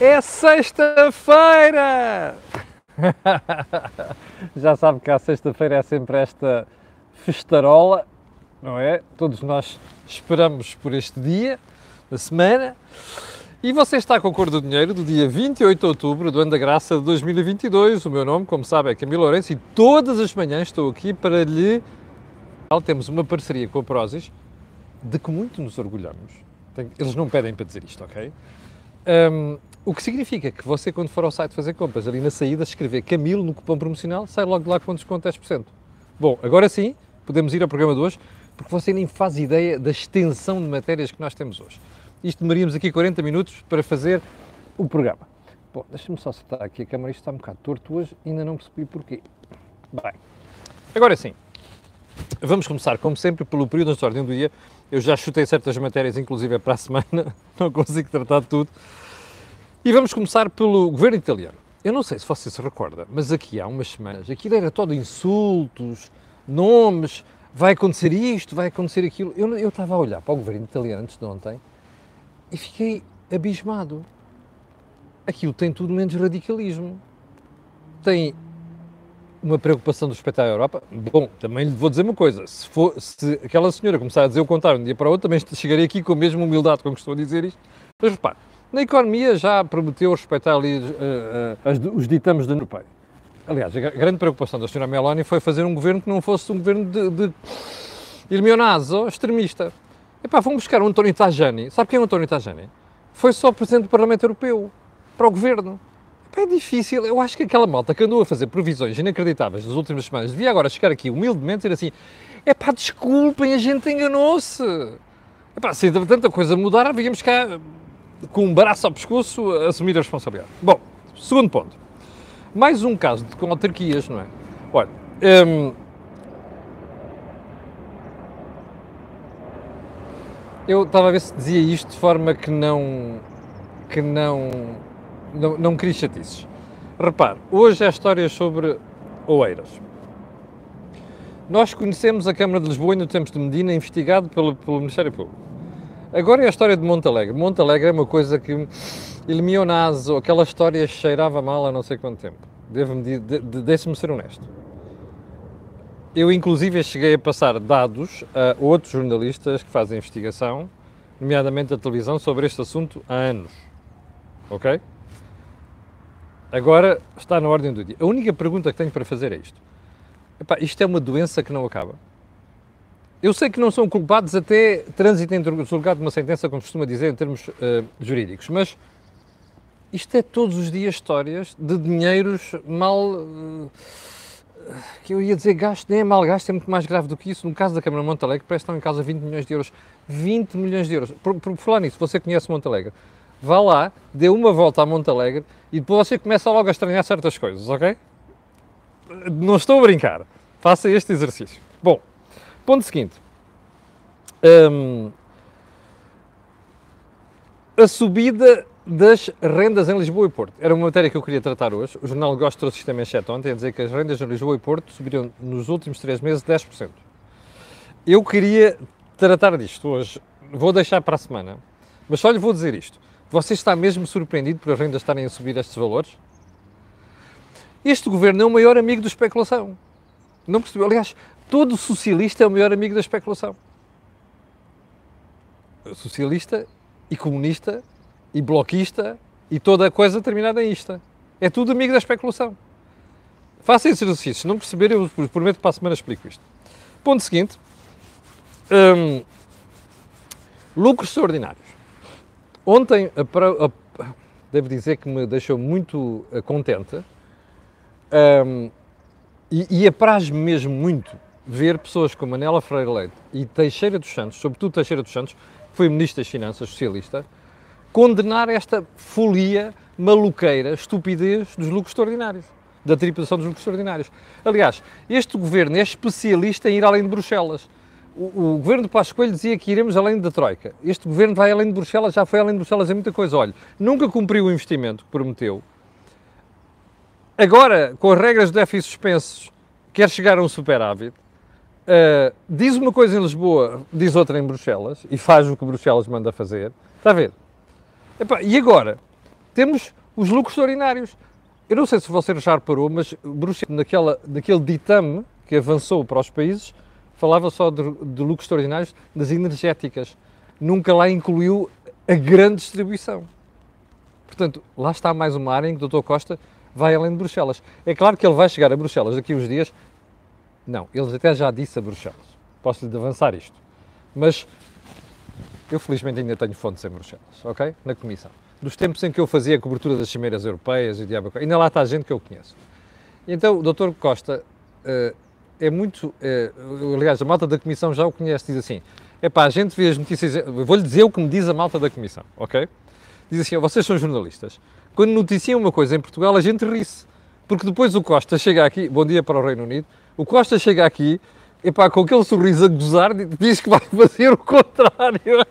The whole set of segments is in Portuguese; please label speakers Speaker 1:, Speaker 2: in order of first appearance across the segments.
Speaker 1: É sexta-feira! Já sabe que a sexta-feira é sempre esta festarola, não é? Todos nós esperamos por este dia da semana. E você está com a cor do dinheiro do dia 28 de outubro do ano da graça de 2022. O meu nome, como sabe, é Camilo Lourenço e todas as manhãs estou aqui para lhe. Temos uma parceria com a Prozis de que muito nos orgulhamos. Eles não pedem para dizer isto, ok? Um, o que significa que você, quando for ao site fazer compras, ali na saída, escrever Camilo no cupom promocional, sai logo de lá com desconto 10%. Bom, agora sim, podemos ir ao programa de hoje, porque você nem faz ideia da extensão de matérias que nós temos hoje. Isto demoríamos aqui 40 minutos para fazer o programa. Bom, deixa-me só acertar aqui a câmera, isto está um bocado torto hoje, ainda não percebi porquê. Bem, agora sim, vamos começar, como sempre, pelo período de ordem do dia. Eu já chutei certas matérias, inclusive para a semana, não consigo tratar de tudo. E vamos começar pelo governo italiano. Eu não sei se você se recorda, mas aqui há umas semanas, aquilo era todo insultos, nomes, vai acontecer isto, vai acontecer aquilo. Eu, eu estava a olhar para o governo italiano antes de ontem e fiquei abismado. Aquilo tem tudo menos radicalismo. Tem uma preocupação do espetáculo à Europa. Bom, também lhe vou dizer uma coisa: se, for, se aquela senhora começar a dizer o contrário de um dia para o outro, também chegarei aqui com a mesma humildade com que estou a dizer isto. Mas repare, na economia já prometeu respeitar ali uh, uh, os ditames da União Europeia. Aliás, a grande preocupação da senhora Meloni foi fazer um governo que não fosse um governo de, de Irmionazo, extremista. Epá, vamos buscar o António Tajani. Sabe quem é o António Tajani? Foi só Presidente do Parlamento Europeu, para o Governo. Epá, é difícil. Eu acho que aquela malta que andou a fazer previsões inacreditáveis nas últimas semanas devia agora chegar aqui humildemente e dizer assim epá, desculpem, a gente enganou-se. Epá, se tanta coisa mudar, víamos cá com um braço ao pescoço, assumir a responsabilidade. Bom, segundo ponto. Mais um caso de, com autarquias, não é? Olha, hum, eu estava a ver se dizia isto de forma que não, que não, não, não queria chatices. Repare, hoje é história sobre Oeiras. Nós conhecemos a Câmara de Lisboa e no Tempos de Medina, investigado pelo, pelo Ministério Público. Agora é a história de Monte Alegre. Monte Alegre é uma coisa que Ilmionazo, aquela história cheirava mal há não sei quanto tempo. Devo-me, de, de, deixe-me ser honesto. Eu, inclusive, cheguei a passar dados a outros jornalistas que fazem investigação, nomeadamente a televisão, sobre este assunto há anos. Ok? Agora está na ordem do dia. A única pergunta que tenho para fazer é isto. Epá, isto é uma doença que não acaba. Eu sei que não são culpados até trânsito em julgado de uma sentença, como costuma dizer em termos uh, jurídicos, mas isto é todos os dias histórias de dinheiros mal. Uh, que eu ia dizer gasto, nem é mal gasto, é muito mais grave do que isso. No caso da Câmara de Montalegre, parece que estão em causa 20 milhões de euros. 20 milhões de euros. Por, por, por falar nisso, você conhece Montalegre, vá lá, dê uma volta a Montalegre e depois você começa logo a estranhar certas coisas, ok? Não estou a brincar. Faça este exercício. Bom, Ponto seguinte. Um, a subida das rendas em Lisboa e Porto. Era uma matéria que eu queria tratar hoje. O Jornal Gosto trouxe isto também ontem, a dizer que as rendas em Lisboa e Porto subiram nos últimos três meses 10%. Eu queria tratar disto hoje. Vou deixar para a semana. Mas só lhe vou dizer isto. Você está mesmo surpreendido por as rendas estarem a subir estes valores? Este governo é o maior amigo da especulação. Não percebeu? Aliás, todo socialista é o melhor amigo da especulação. Socialista e comunista e bloquista e toda a coisa terminada em ista. É tudo amigo da especulação. Faça esse exercício. Se não perceber, eu prometo que para a semana explico isto. Ponto seguinte. Hum, lucros extraordinários. Ontem, a, a, devo dizer que me deixou muito uh, contente um, e, e apraz-me mesmo muito ver pessoas como Manela Freire Leite e Teixeira dos Santos, sobretudo Teixeira dos Santos, que foi Ministro das Finanças socialista, condenar esta folia maluqueira, estupidez dos lucros extraordinários, da tributação dos lucros extraordinários. Aliás, este governo é especialista em ir além de Bruxelas. O, o governo de Passos Coelho dizia que iremos além da Troika. Este governo vai além de Bruxelas, já foi além de Bruxelas em muita coisa. Olha, nunca cumpriu o investimento que prometeu. Agora, com as regras de déficit suspensos, quer chegar a um superávit Uh, diz uma coisa em Lisboa, diz outra em Bruxelas, e faz o que Bruxelas manda fazer. Está a ver? E agora? temos os lucros extraordinários. Eu não sei se você já reparou, mas Bruxelas, naquela, naquele ditame que avançou para os países, falava só de, de lucros extraordinários das energéticas. Nunca lá incluiu a grande distribuição. Portanto, lá está mais uma área em que o Dr. Costa vai além de Bruxelas. É claro que ele vai chegar a Bruxelas daqui a uns dias. Não, ele até já disse a Bruxelas. Posso-lhe avançar isto. Mas eu felizmente ainda tenho fontes em Bruxelas, ok? Na Comissão. Dos tempos em que eu fazia a cobertura das cimeiras europeias e diabo, ainda lá está gente que eu conheço. Então o Dr. Costa uh, é muito. Uh, aliás, a malta da Comissão já o conhece, diz assim: é pá, a gente vê as notícias. Vou-lhe dizer o que me diz a malta da Comissão, ok? Diz assim: vocês são jornalistas. Quando noticiam uma coisa em Portugal, a gente ri-se. Porque depois o Costa chega aqui, bom dia para o Reino Unido, o Costa chega aqui, epá, com aquele sorriso a gozar, diz que vai fazer o contrário.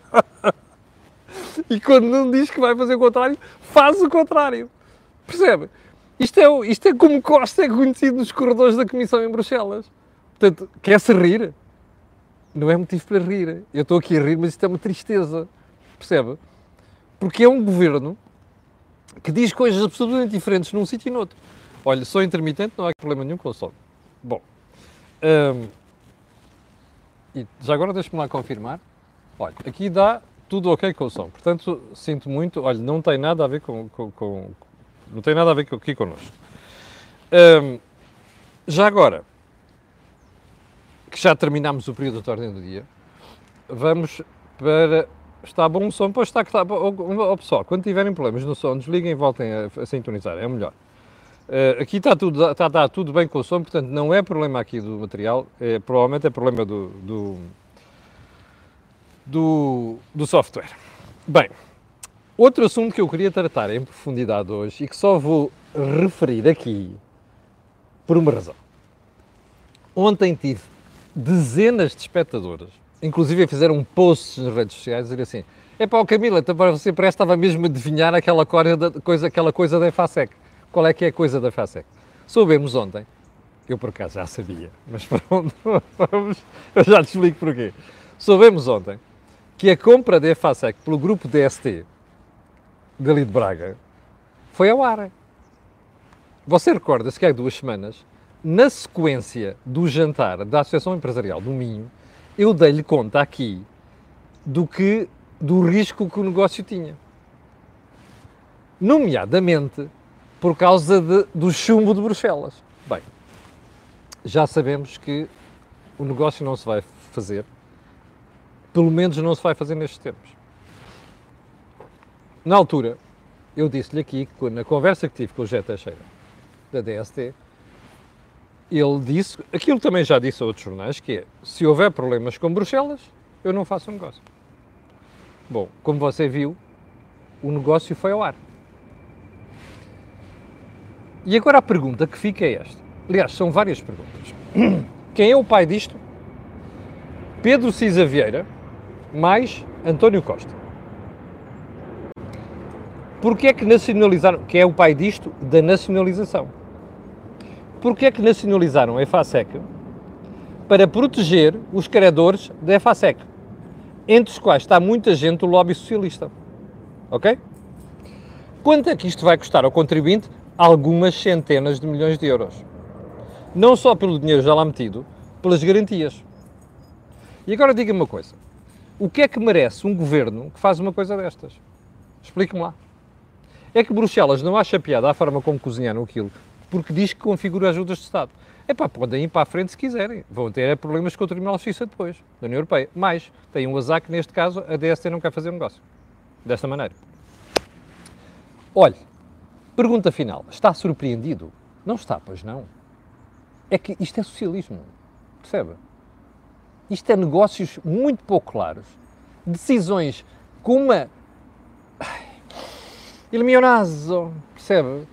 Speaker 1: e quando não diz que vai fazer o contrário, faz o contrário. Percebe? Isto é, isto é como Costa é conhecido nos corredores da Comissão em Bruxelas. Portanto, quer-se rir? Não é motivo para rir. Eu estou aqui a rir, mas isto é uma tristeza. Percebe? Porque é um governo que diz coisas absolutamente diferentes num sítio e no outro. Olha, sou intermitente, não há problema nenhum com o sono. Bom, hum, e já agora deixe-me lá confirmar. Olha, aqui dá tudo ok com o som. Portanto, sinto muito. Olha, não tem nada a ver com. com, com não tem nada a ver aqui connosco. Hum, já agora, que já terminámos o período de ordem do dia, vamos para Está bom o som? Pois está que está. Oh, pessoal, quando tiverem problemas no som, desliguem e voltem a, a sintonizar, é melhor. Uh, aqui está tudo, está, está, tudo bem com o som, portanto não é problema aqui do material, é, provavelmente é problema do, do, do, do software. Bem, outro assunto que eu queria tratar em profundidade hoje e que só vou referir aqui por uma razão. Ontem tive dezenas de espectadores inclusive fizeram um post nas redes sociais dizer assim: é para o Camila, você parece que estava mesmo a adivinhar aquela coisa, aquela coisa da EFASEC. Qual é que é a coisa da EFASEC? Soubemos ontem, eu por acaso já sabia, mas pronto, vamos, eu já te explico porquê. Soubemos ontem que a compra da EFASEC pelo grupo DST, dali de Braga, foi ao ar. Você recorda-se que há duas semanas, na sequência do jantar da Associação Empresarial do Minho, eu dei-lhe conta aqui do que do risco que o negócio tinha. Nomeadamente por causa de, do chumbo de Bruxelas. Bem, já sabemos que o negócio não se vai fazer, pelo menos não se vai fazer nestes tempos. Na altura, eu disse-lhe aqui que na conversa que tive com o José Teixeira, da DST, ele disse, aquilo também já disse a outros jornais, que é, se houver problemas com Bruxelas, eu não faço um negócio. Bom, como você viu, o negócio foi ao ar. E agora a pergunta que fica é esta. Aliás, são várias perguntas. Quem é o pai disto? Pedro Cisa Vieira mais António Costa. Porquê é que nacionalizaram? Quem é o pai disto? Da nacionalização porque é que nacionalizaram a EFASEC? Para proteger os credores da EFASEC, entre os quais está muita gente do lobby socialista. Ok? Quanto é que isto vai custar ao contribuinte? Algumas centenas de milhões de euros. Não só pelo dinheiro já lá metido, pelas garantias. E agora diga-me uma coisa. O que é que merece um governo que faz uma coisa destas? Explique-me lá. É que Bruxelas não acha piada à forma como cozinharam aquilo porque diz que configura ajudas de Estado. É pá, podem ir para a frente se quiserem. Vão ter problemas com o Tribunal de Justiça depois, da União Europeia. Mais, tem um azar que neste caso a DST não quer fazer negócio. Desta maneira. Olhe, pergunta final. Está surpreendido? Não está, pois não. É que isto é socialismo. Percebe? Isto é negócios muito pouco claros. Decisões com uma. Il percebe?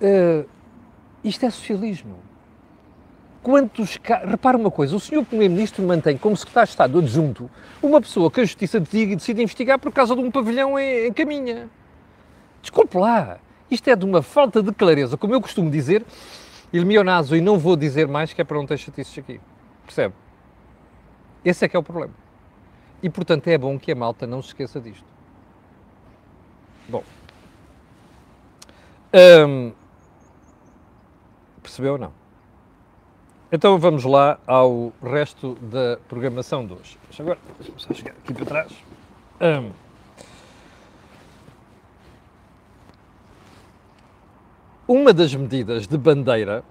Speaker 1: Uh, isto é socialismo. Quantos. Repara uma coisa: o senhor Primeiro-Ministro mantém como secretário de Estado adjunto uma pessoa que a Justiça decide investigar por causa de um pavilhão em, em caminha. Desculpe lá. Isto é de uma falta de clareza, como eu costumo dizer, il e não vou dizer mais que é para não ter chatices aqui. Percebe? Esse é que é o problema. E, portanto, é bom que a malta não se esqueça disto. Bom, Hum, percebeu ou não? Então vamos lá ao resto da programação de hoje. Agora, deixa-me só chegar aqui para trás. Hum, uma das medidas de bandeira.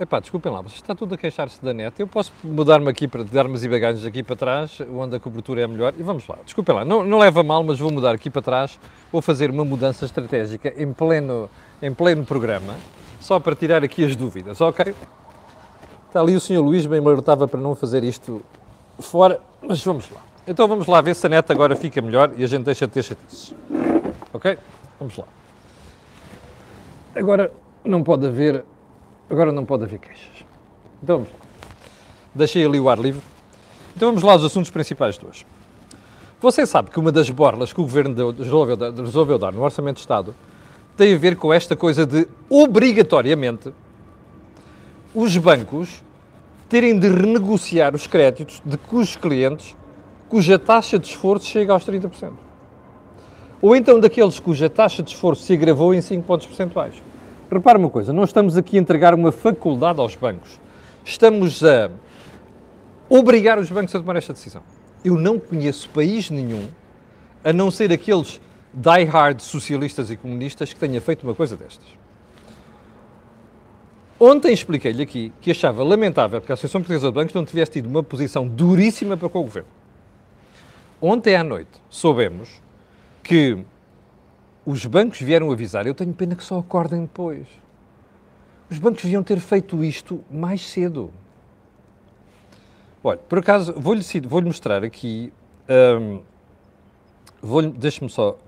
Speaker 1: Epá, desculpem lá, mas está tudo a queixar-se da net. Eu posso mudar-me aqui para dar-me e bagagens aqui para trás, onde a cobertura é melhor. E vamos lá, desculpem lá, não, não leva mal, mas vou mudar aqui para trás. Vou fazer uma mudança estratégica em pleno, em pleno programa, só para tirar aqui as dúvidas, ok? Está ali o Sr. Luís, bem alertava para não fazer isto fora, mas vamos lá. Então vamos lá ver se a net agora fica melhor e a gente deixa de ter chatices. Ok? Vamos lá. Agora não pode haver, agora não pode haver queixas. Então vamos lá. Deixei ali o ar livre. Então vamos lá aos assuntos principais de hoje. Você sabe que uma das borlas que o Governo deu, resolveu, resolveu dar no Orçamento de Estado tem a ver com esta coisa de, obrigatoriamente, os bancos terem de renegociar os créditos de cujos clientes cuja taxa de esforço chega aos 30%. Ou então daqueles cuja taxa de esforço se agravou em 5 pontos percentuais. Repare uma coisa, não estamos aqui a entregar uma faculdade aos bancos. Estamos a obrigar os bancos a tomar esta decisão. Eu não conheço país nenhum, a não ser aqueles die-hard socialistas e comunistas, que tenha feito uma coisa destas. Ontem expliquei-lhe aqui que achava lamentável que a Associação Portuguesa de Bancos não tivesse tido uma posição duríssima para com o governo. Ontem à noite soubemos que os bancos vieram avisar. Eu tenho pena que só acordem depois. Os bancos deviam ter feito isto mais cedo. Olha, por acaso, vou-lhe vou mostrar aqui. hum, vou-lhe- Deixe-me só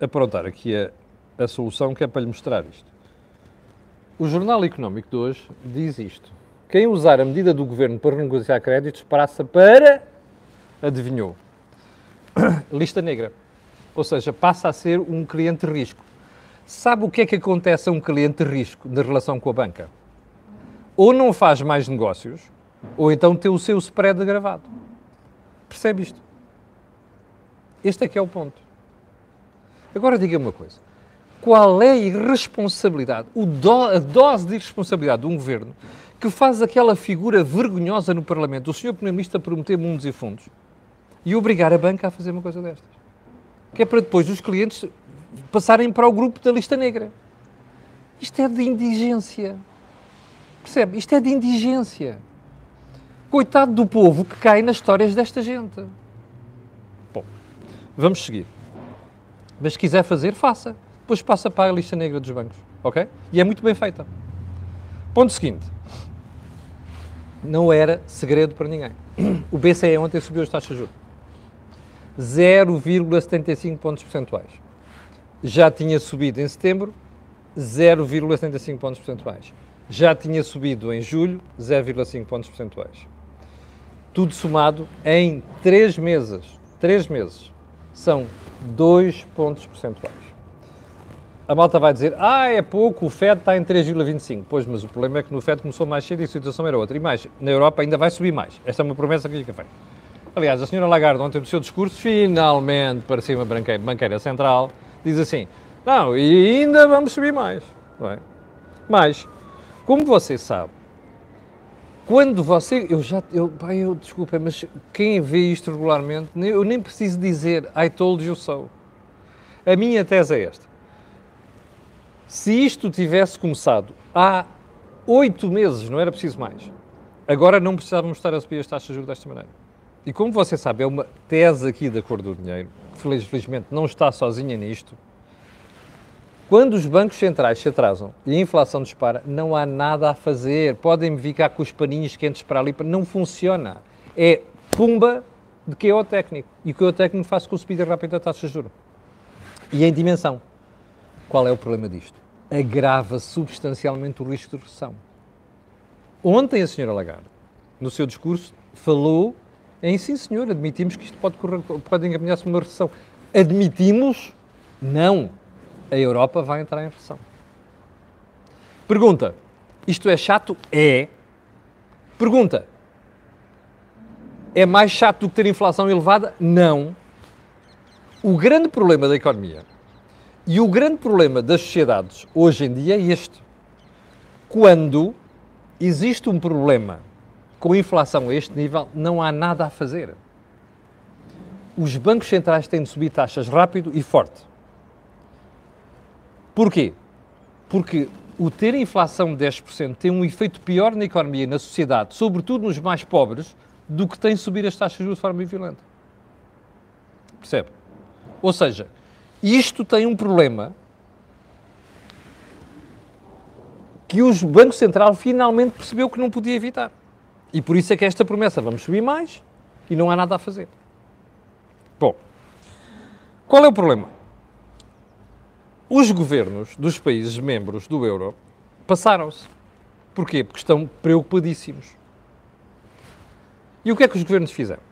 Speaker 1: aprontar aqui a, a solução que é para lhe mostrar isto. O Jornal Económico de hoje diz isto. Quem usar a medida do governo para renegociar créditos passa para. Adivinhou? Lista negra. Ou seja, passa a ser um cliente de risco. Sabe o que é que acontece a um cliente de risco na relação com a banca? Ou não faz mais negócios, ou então tem o seu spread agravado. Percebe isto? Este é que é o ponto. Agora diga-me uma coisa. Qual é a irresponsabilidade, do- a dose de irresponsabilidade de um governo que faz aquela figura vergonhosa no Parlamento, o senhor Primeiro-Ministro a prometer mundos e fundos, e obrigar a banca a fazer uma coisa destas? Que é para depois os clientes passarem para o grupo da lista negra. Isto é de indigência. Percebe? Isto é de indigência. Coitado do povo que cai nas histórias desta gente. Bom, vamos seguir. Mas se quiser fazer, faça. Depois passa para a lista negra dos bancos. Ok? E é muito bem feita. Ponto seguinte. Não era segredo para ninguém. O BCE ontem subiu as taxas de juros. 0,75 pontos percentuais. Já tinha subido em setembro 0,75 pontos percentuais. Já tinha subido em julho 0,5 pontos percentuais. Tudo somado em 3 meses. 3 meses. São 2 pontos percentuais. A malta vai dizer, ah, é pouco, o FED está em 3,25. Pois, mas o problema é que no FED começou mais cedo e a situação era outra. E mais, na Europa ainda vai subir mais. Esta é uma promessa que fica feita. Aliás, a senhora Lagarde, ontem no seu discurso, finalmente parecia uma banqueira, banqueira central, diz assim, não, e ainda vamos subir mais. É? Mas, como você sabe, quando você, eu já, eu, pai, eu, desculpa, mas quem vê isto regularmente, eu nem preciso dizer I told you so. A minha tese é esta. Se isto tivesse começado há oito meses, não era preciso mais, agora não precisávamos estar a subir as taxas de juros desta maneira. E como você sabe, é uma tese aqui da cor do dinheiro, feliz- felizmente não está sozinha nisto. Quando os bancos centrais se atrasam e a inflação dispara, não há nada a fazer. Podem-me ficar com os paninhos quentes para ali, não funciona. É pumba de que é o técnico. E o que é o técnico faz com a subida rápida da taxa de juros. E em dimensão. Qual é o problema disto? Agrava substancialmente o risco de recessão. Ontem a senhora Lagarde, no seu discurso, falou em sim senhor, admitimos que isto pode, pode encaminhar-se uma recessão. Admitimos? Não. A Europa vai entrar em recessão. Pergunta, isto é chato? É. Pergunta, é mais chato do que ter inflação elevada? Não. O grande problema da economia E o grande problema das sociedades hoje em dia é este. Quando existe um problema com inflação a este nível, não há nada a fazer. Os bancos centrais têm de subir taxas rápido e forte. Porquê? Porque o ter inflação de 10% tem um efeito pior na economia e na sociedade, sobretudo nos mais pobres, do que tem subir as taxas de juros de forma violenta. Percebe? Ou seja, isto tem um problema que o Banco Central finalmente percebeu que não podia evitar. E por isso é que esta promessa, vamos subir mais e não há nada a fazer. Bom, qual é o problema? Os governos dos países membros do euro passaram-se. Porquê? Porque estão preocupadíssimos. E o que é que os governos fizeram?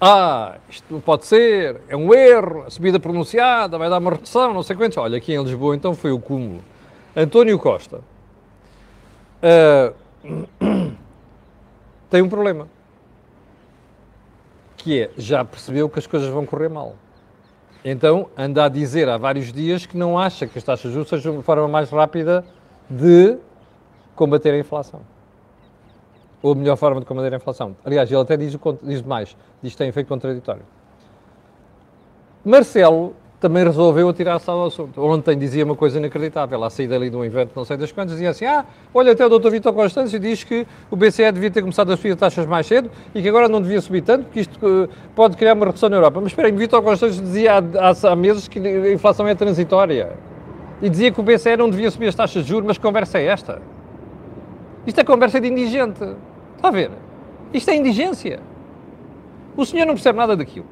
Speaker 1: Ah, isto não pode ser, é um erro, a subida pronunciada, vai dar uma redução, não sei quantos. Olha, aqui em Lisboa então foi o cúmulo. António Costa uh, tem um problema, que é, já percebeu que as coisas vão correr mal. Então anda a dizer há vários dias que não acha que as taxas justas sejam a forma mais rápida de combater a inflação ou a melhor forma de combater a inflação. Aliás, ele até diz, diz mais, diz que tem efeito contraditório. Marcelo também resolveu atirar-se ao assunto. Ontem dizia uma coisa inacreditável, à saída ali de um evento, não sei das quantas, dizia assim, ah, olha, até o Dr. Vitor Constâncio diz que o BCE devia ter começado a subir taxas mais cedo e que agora não devia subir tanto, porque isto uh, pode criar uma redução na Europa. Mas espera aí, Vitor Constâncio dizia há, há, meses que a inflação é transitória. E dizia que o BCE não devia subir as taxas de juros, mas conversa é esta? Isto é conversa de indigente. Está a ver? Isto é indigência. O senhor não percebe nada daquilo,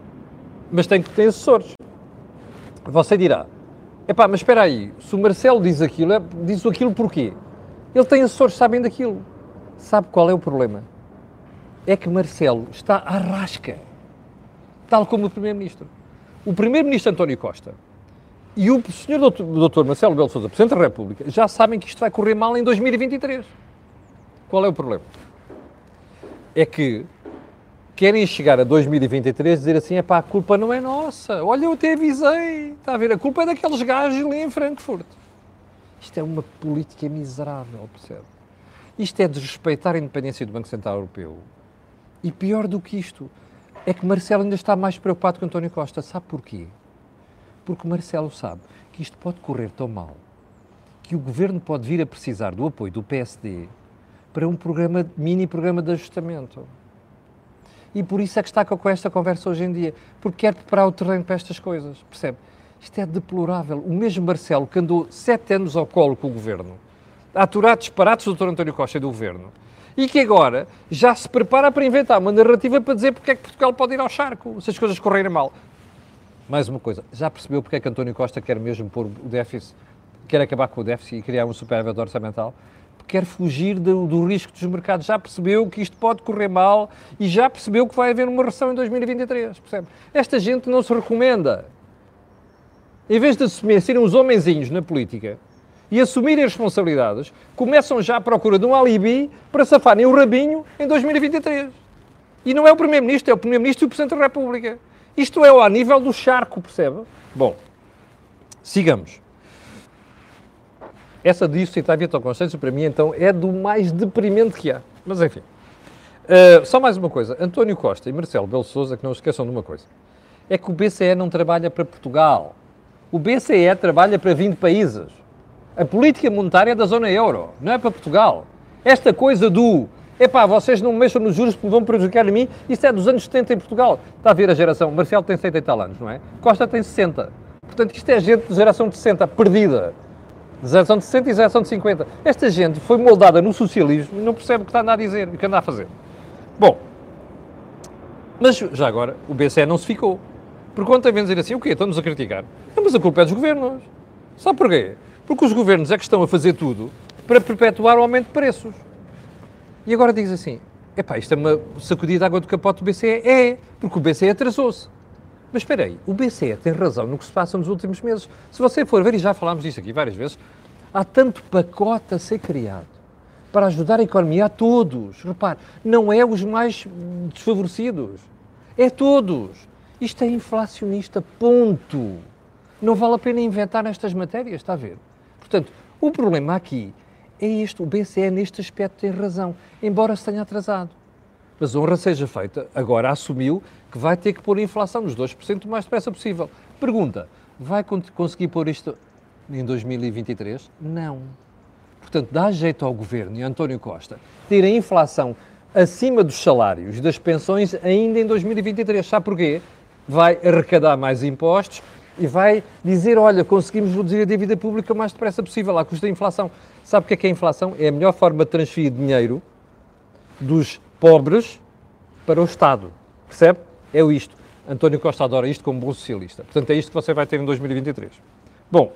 Speaker 1: mas tem que ter assessores. Você dirá, epá, mas espera aí, se o Marcelo diz aquilo, é, diz aquilo porquê? Ele tem assessores que sabem daquilo. Sabe qual é o problema? É que Marcelo está à rasca, tal como o Primeiro-Ministro. O Primeiro-Ministro António Costa e o Sr. Doutor, Marcelo Belo Souza, Presidente da República, já sabem que isto vai correr mal em 2023. Qual é o problema? é que querem chegar a 2023 e dizer assim, é pá, a culpa não é nossa, olha, eu até avisei, está a ver, a culpa é daqueles gajos ali em Frankfurt. Isto é uma política miserável, percebe? Isto é desrespeitar a independência do Banco Central Europeu. E pior do que isto, é que Marcelo ainda está mais preocupado que António Costa. Sabe porquê? Porque Marcelo sabe que isto pode correr tão mal que o governo pode vir a precisar do apoio do PSD para um programa, mini programa de ajustamento. E por isso é que está com esta conversa hoje em dia, porque quer preparar o terreno para estas coisas, percebe? Isto é deplorável. O mesmo Marcelo, que andou sete anos ao colo com o governo, a aturar disparates do Dr. António Costa e do governo, e que agora já se prepara para inventar uma narrativa para dizer porque é que Portugal pode ir ao charco se as coisas correrem mal. Mais uma coisa, já percebeu porque é que António Costa quer mesmo pôr o déficit, quer acabar com o déficit e criar um superávit orçamental? Quer fugir do, do, risco dos mercados, já percebeu que isto pode correr mal e já percebeu que vai haver uma recessão em 2023, percebe? Esta gente não se recomenda. Em vez de assumir, serem os homenzinhos na política e assumirem as responsabilidades, começam já à procura de um alibi para safarem o rabinho em 2023. E não é o Primeiro-Ministro, é o Primeiro-Ministro e o Presidente da República. Isto é ao nível do charco, percebe? Bom, sigamos. Essa disso citar Vitor Constâncio, para mim, então, é do mais deprimente que há. Mas, enfim. Uh, só mais uma coisa. António Costa e Marcelo Belo Souza, que não esqueçam de uma coisa. É que o BCE não trabalha para Portugal. O BCE trabalha para 20 países. A política monetária é da zona euro, não é para Portugal. Esta coisa do epá, vocês não mexam nos juros porque vão prejudicar a mim, isso é dos anos 70 em Portugal. Está a ver a geração, Marcelo tem 70 e tal anos, não é? Costa tem 60. Portanto, isto é gente de geração de 60, perdida geração de 60 e geração de 50. Esta gente foi moldada no socialismo e não percebe o que está a dizer, o que anda a fazer. Bom, mas já agora o BCE não se ficou. Porque quando tem a dizer assim, o quê? Estão-nos a criticar. Não, mas a culpa é dos governos. Sabe porquê? Porque os governos é que estão a fazer tudo para perpetuar o aumento de preços. E agora diz assim, epá, isto é uma sacudida de água do capote do BCE? É, porque o BCE atrasou-se. Mas espera aí, o BCE tem razão no que se passa nos últimos meses. Se você for ver, e já falámos disso aqui várias vezes, há tanto pacote a ser criado para ajudar a economia a todos. Repare, não é os mais desfavorecidos, é todos. Isto é inflacionista, ponto. Não vale a pena inventar nestas matérias, está a ver? Portanto, o problema aqui é isto. O BCE, neste aspecto, tem razão, embora se tenha atrasado. Mas honra seja feita, agora assumiu que vai ter que pôr a inflação nos 2% o mais depressa possível. Pergunta: vai conseguir pôr isto em 2023? Não. Portanto, dá jeito ao governo e António Costa ter a inflação acima dos salários e das pensões ainda em 2023. Sabe porquê? Vai arrecadar mais impostos e vai dizer: olha, conseguimos reduzir a dívida pública o mais depressa possível, à custa da inflação. Sabe o que é que é a inflação? É a melhor forma de transferir dinheiro dos pobres para o Estado. Percebe? É isto. António Costa adora isto como bom socialista. Portanto, é isto que você vai ter em 2023. Bom,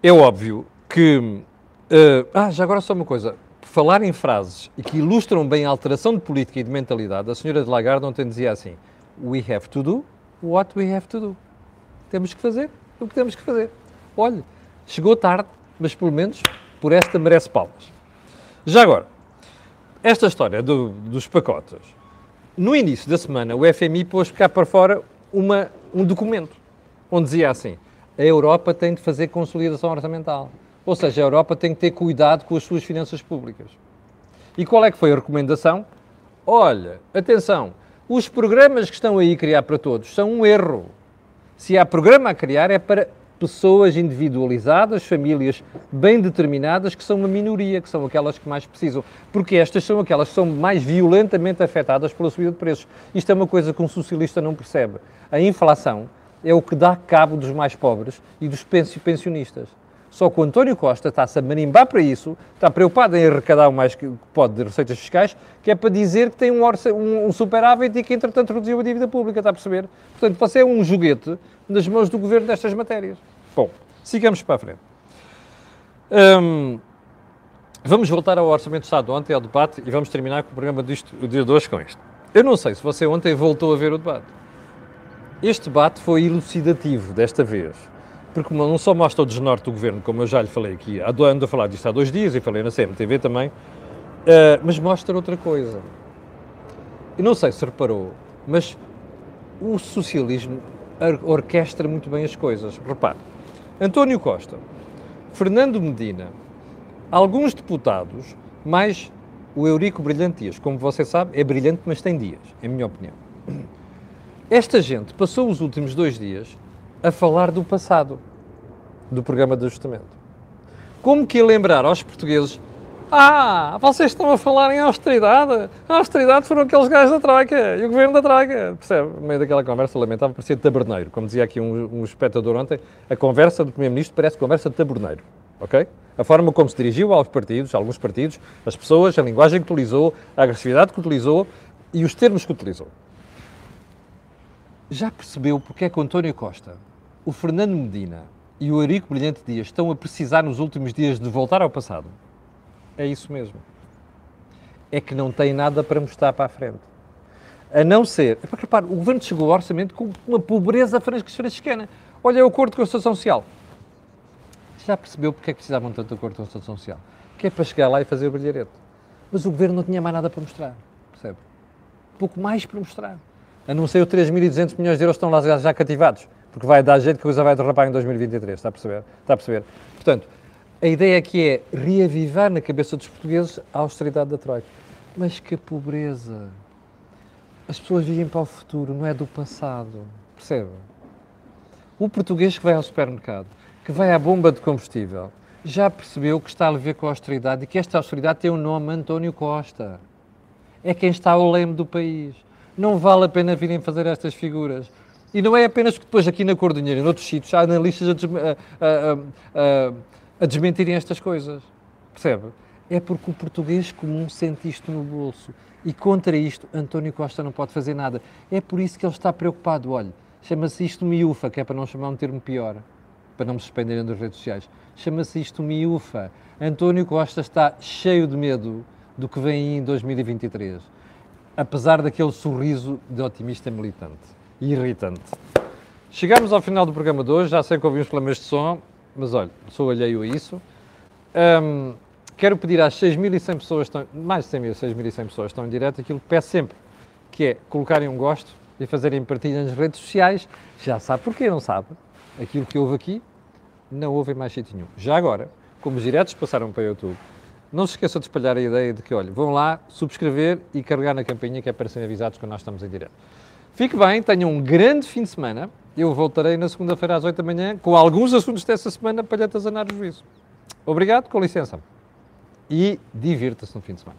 Speaker 1: é óbvio que. Uh, ah, já agora só uma coisa. Falar em frases e que ilustram bem a alteração de política e de mentalidade, a senhora de Lagarde ontem dizia assim: We have to do what we have to do. Temos que fazer o que temos que fazer. Olhe, chegou tarde, mas pelo menos por esta merece palmas. Já agora, esta história do, dos pacotes. No início da semana, o FMI pôs cá para fora uma, um documento onde dizia assim: a Europa tem de fazer consolidação orçamental. Ou seja, a Europa tem que ter cuidado com as suas finanças públicas. E qual é que foi a recomendação? Olha, atenção, os programas que estão aí a criar para todos são um erro. Se há programa a criar é para pessoas individualizadas, famílias bem determinadas, que são uma minoria, que são aquelas que mais precisam. Porque estas são aquelas que são mais violentamente afetadas pela subida de preços. Isto é uma coisa que um socialista não percebe. A inflação é o que dá cabo dos mais pobres e dos pensionistas. Só que o António Costa está-se a marimbar para isso, está preocupado em arrecadar o mais que pode de receitas fiscais, que é para dizer que tem um, um, um superávit e que, entretanto, reduziu a dívida pública, está a perceber? Portanto, você é um joguete nas mãos do governo destas matérias. Bom, sigamos para a frente. Hum, vamos voltar ao Orçamento de Estado ontem, ao debate, e vamos terminar com o programa disto, o dia de hoje com isto. Eu não sei se você ontem voltou a ver o debate. Este debate foi elucidativo desta vez, porque não só mostra o desnorte do governo, como eu já lhe falei aqui, ando a falar disto há dois dias e falei na CMTV também, uh, mas mostra outra coisa. Eu não sei se reparou, mas o socialismo orquestra muito bem as coisas. Repare, António Costa, Fernando Medina, alguns deputados, mais o Eurico Brilhante Dias, como você sabe, é brilhante, mas tem dias, em minha opinião. Esta gente passou os últimos dois dias a falar do passado, do programa de ajustamento. Como que lembrar aos portugueses ah, vocês estão a falar em austeridade? A austeridade foram aqueles gajos da Troika e o governo da Troika. Percebe? No meio daquela conversa lamentável, parecia taberneiro. Como dizia aqui um, um espectador ontem, a conversa do Primeiro-Ministro parece conversa de taberneiro. Ok? A forma como se dirigiu aos partidos, a alguns partidos, as pessoas, a linguagem que utilizou, a agressividade que utilizou e os termos que utilizou. Já percebeu porque é que António Costa, o Fernando Medina e o Eurico Brilhante Dias estão a precisar nos últimos dias de voltar ao passado? É isso mesmo. É que não tem nada para mostrar para a frente. A não ser. É porque, repare, o governo chegou ao orçamento com uma pobreza franciscana. Olha, é o acordo com a Constituição Social. Já percebeu porque é que precisavam tanto do acordo com a Constituição Social? Que é para chegar lá e fazer o brilharete. Mas o governo não tinha mais nada para mostrar. Percebe? Pouco mais para mostrar a não ser os 3.200 milhões de euros que estão lá já cativados, porque vai dar jeito que a coisa vai derrapar em 2023, está a perceber? Está a perceber? Portanto, a ideia aqui é reavivar na cabeça dos portugueses a austeridade da Troika. Mas que pobreza! As pessoas vivem para o futuro, não é do passado. Percebe? O português que vai ao supermercado, que vai à bomba de combustível, já percebeu que está a ver com a austeridade e que esta austeridade tem o nome António Costa. É quem está ao leme do país não vale a pena virem fazer estas figuras. E não é apenas que depois aqui na Cor do Dinheiro, noutros sítios, há analistas a, a, a, a, desmentirem estas coisas. Percebe? É porque o português comum sente isto no bolso. E contra isto, António Costa não pode fazer nada. É por isso que ele está preocupado. Olha, chama-se isto miúfa, que é para não chamar um termo pior, para não me suspenderem das redes sociais. Chama-se isto miúfa. António Costa está cheio de medo do que vem em 2023 apesar daquele sorriso de otimista militante irritante. Chegamos ao final do programa de hoje, já sei que ouvi uns problemas de som, mas olha, sou alheio a isso. Um, quero pedir às 6.100 pessoas, estão, mais de 6.100 pessoas estão em direto, aquilo que peço sempre, que é colocarem um gosto e fazerem partilha nas redes sociais. Já sabe porquê, não sabe? Aquilo que houve aqui, não houve em mais sítio nenhum. Já agora, como os diretos passaram para o YouTube, não se esqueçam de espalhar a ideia de que, olha, vão lá subscrever e carregar na campainha que é para serem avisados quando nós estamos em direto. Fique bem, tenham um grande fim de semana. Eu voltarei na segunda-feira às 8 da manhã com alguns assuntos dessa semana para lhe atazanar o juízo. Obrigado, com licença. E divirta-se no fim de semana.